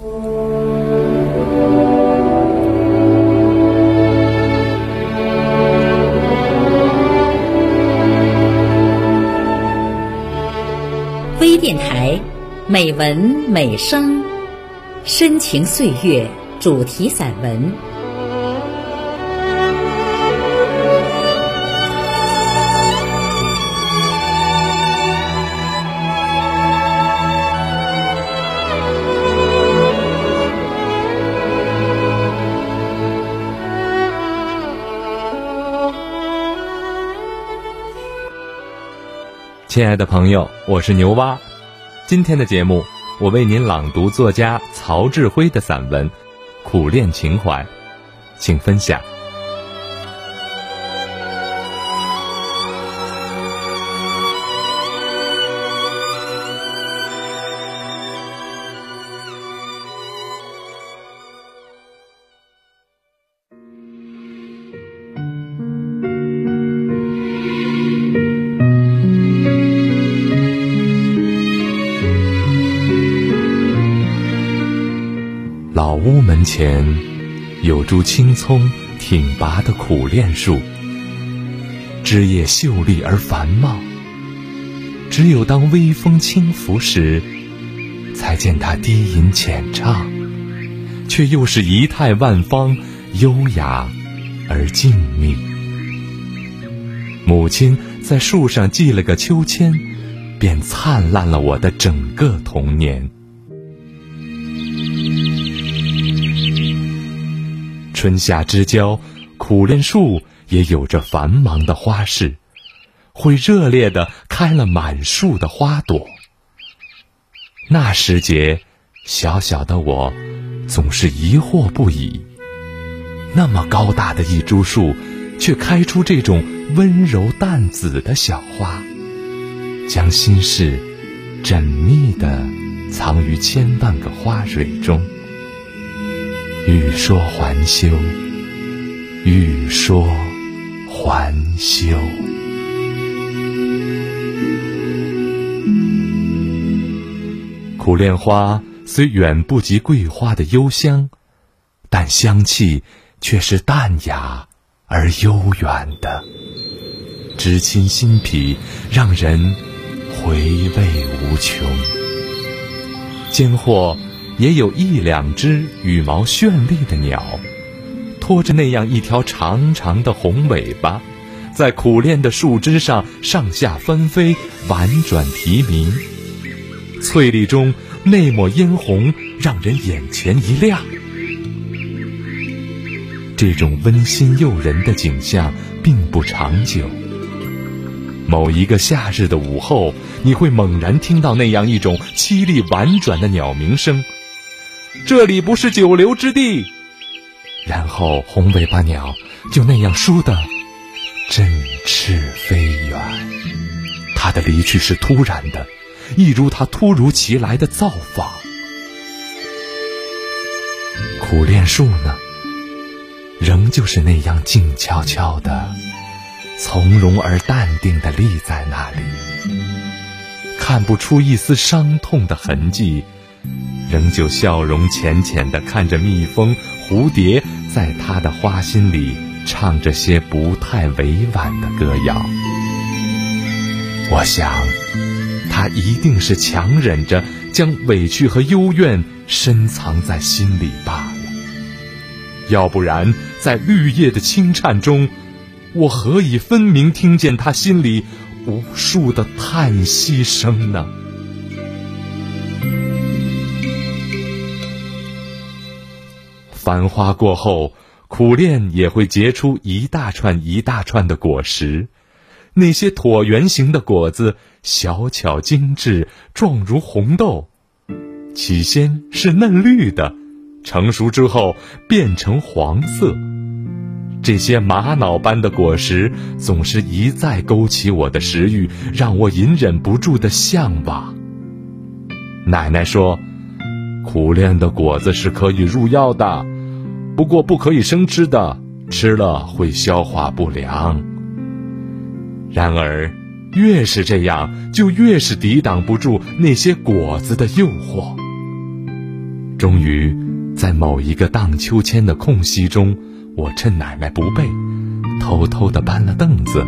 微电台，美文美声，深情岁月主题散文。亲爱的朋友，我是牛蛙。今天的节目，我为您朗读作家曹志辉的散文《苦恋情怀》，请分享。老屋门前有株青葱挺拔的苦楝树，枝叶秀丽而繁茂。只有当微风轻拂时，才见它低吟浅唱，却又是仪态万方，优雅而静谧。母亲在树上系了个秋千，便灿烂了我的整个童年。春夏之交，苦楝树也有着繁忙的花事，会热烈地开了满树的花朵。那时节，小小的我总是疑惑不已：那么高大的一株树，却开出这种温柔淡紫的小花，将心事缜密地藏于千万个花蕊中。欲说还休，欲说还休。苦恋花虽远不及桂花的幽香，但香气却是淡雅而悠远的，知沁心脾，让人回味无穷。间或。也有一两只羽毛绚丽的鸟，拖着那样一条长长的红尾巴，在苦练的树枝上上下翻飞，婉转啼鸣。翠绿中那抹嫣红，让人眼前一亮。这种温馨诱人的景象并不长久。某一个夏日的午后，你会猛然听到那样一种凄厉婉转的鸟鸣声。这里不是久留之地，然后红尾巴鸟就那样倏地振翅飞远。它的离去是突然的，一如它突如其来的造访。苦楝树呢，仍旧是那样静悄悄的、从容而淡定的立在那里，看不出一丝伤痛的痕迹。仍旧笑容浅浅地看着蜜蜂、蝴蝶，在他的花心里唱着些不太委婉的歌谣。我想，他一定是强忍着将委屈和幽怨深藏在心里罢了。要不然，在绿叶的轻颤中，我何以分明听见他心里无数的叹息声呢？繁花过后，苦楝也会结出一大串一大串的果实。那些椭圆形的果子，小巧精致，状如红豆。起先是嫩绿的，成熟之后变成黄色。这些玛瑙般的果实，总是一再勾起我的食欲，让我隐忍不住的向往。奶奶说，苦楝的果子是可以入药的。不过不可以生吃的，吃了会消化不良。然而，越是这样，就越是抵挡不住那些果子的诱惑。终于，在某一个荡秋千的空隙中，我趁奶奶不备，偷偷地搬了凳子，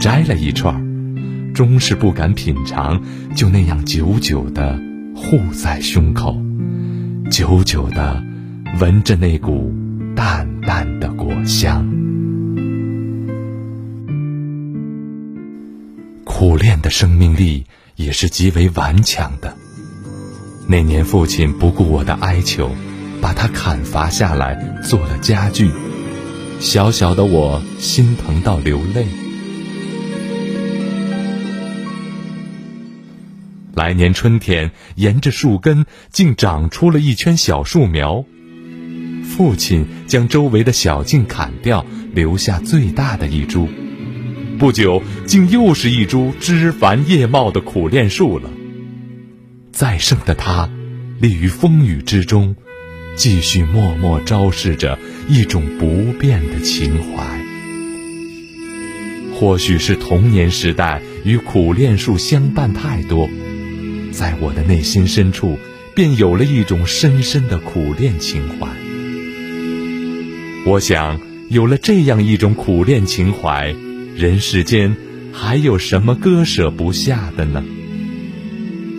摘了一串终是不敢品尝，就那样久久地护在胸口，久久地闻着那股淡淡的果香。苦练的生命力也是极为顽强的。那年，父亲不顾我的哀求，把它砍伐下来做了家具。小小的我心疼到流泪。来年春天，沿着树根竟长出了一圈小树苗。父亲将周围的小径砍掉，留下最大的一株。不久，竟又是一株枝繁叶茂的苦楝树了。再生的它，立于风雨之中，继续默默昭示着一种不变的情怀。或许是童年时代与苦楝树相伴太多，在我的内心深处，便有了一种深深的苦恋情怀。我想，有了这样一种苦恋情怀，人世间还有什么割舍不下的呢？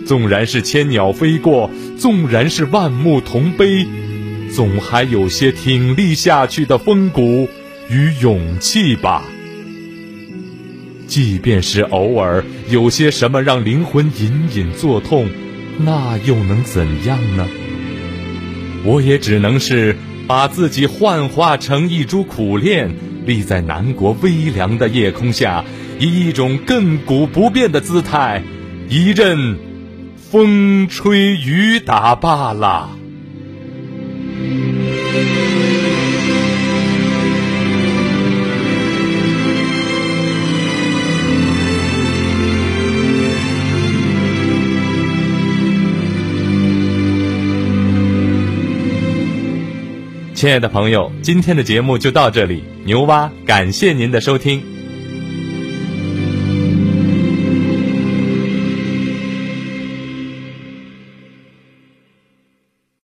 纵然是千鸟飞过，纵然是万木同悲，总还有些挺立下去的风骨与勇气吧。即便是偶尔有些什么让灵魂隐隐作痛，那又能怎样呢？我也只能是把自己幻化成一株苦楝，立在南国微凉的夜空下，以一种亘古不变的姿态，一任。风吹雨打罢了。亲爱的朋友，今天的节目就到这里，牛蛙感谢您的收听。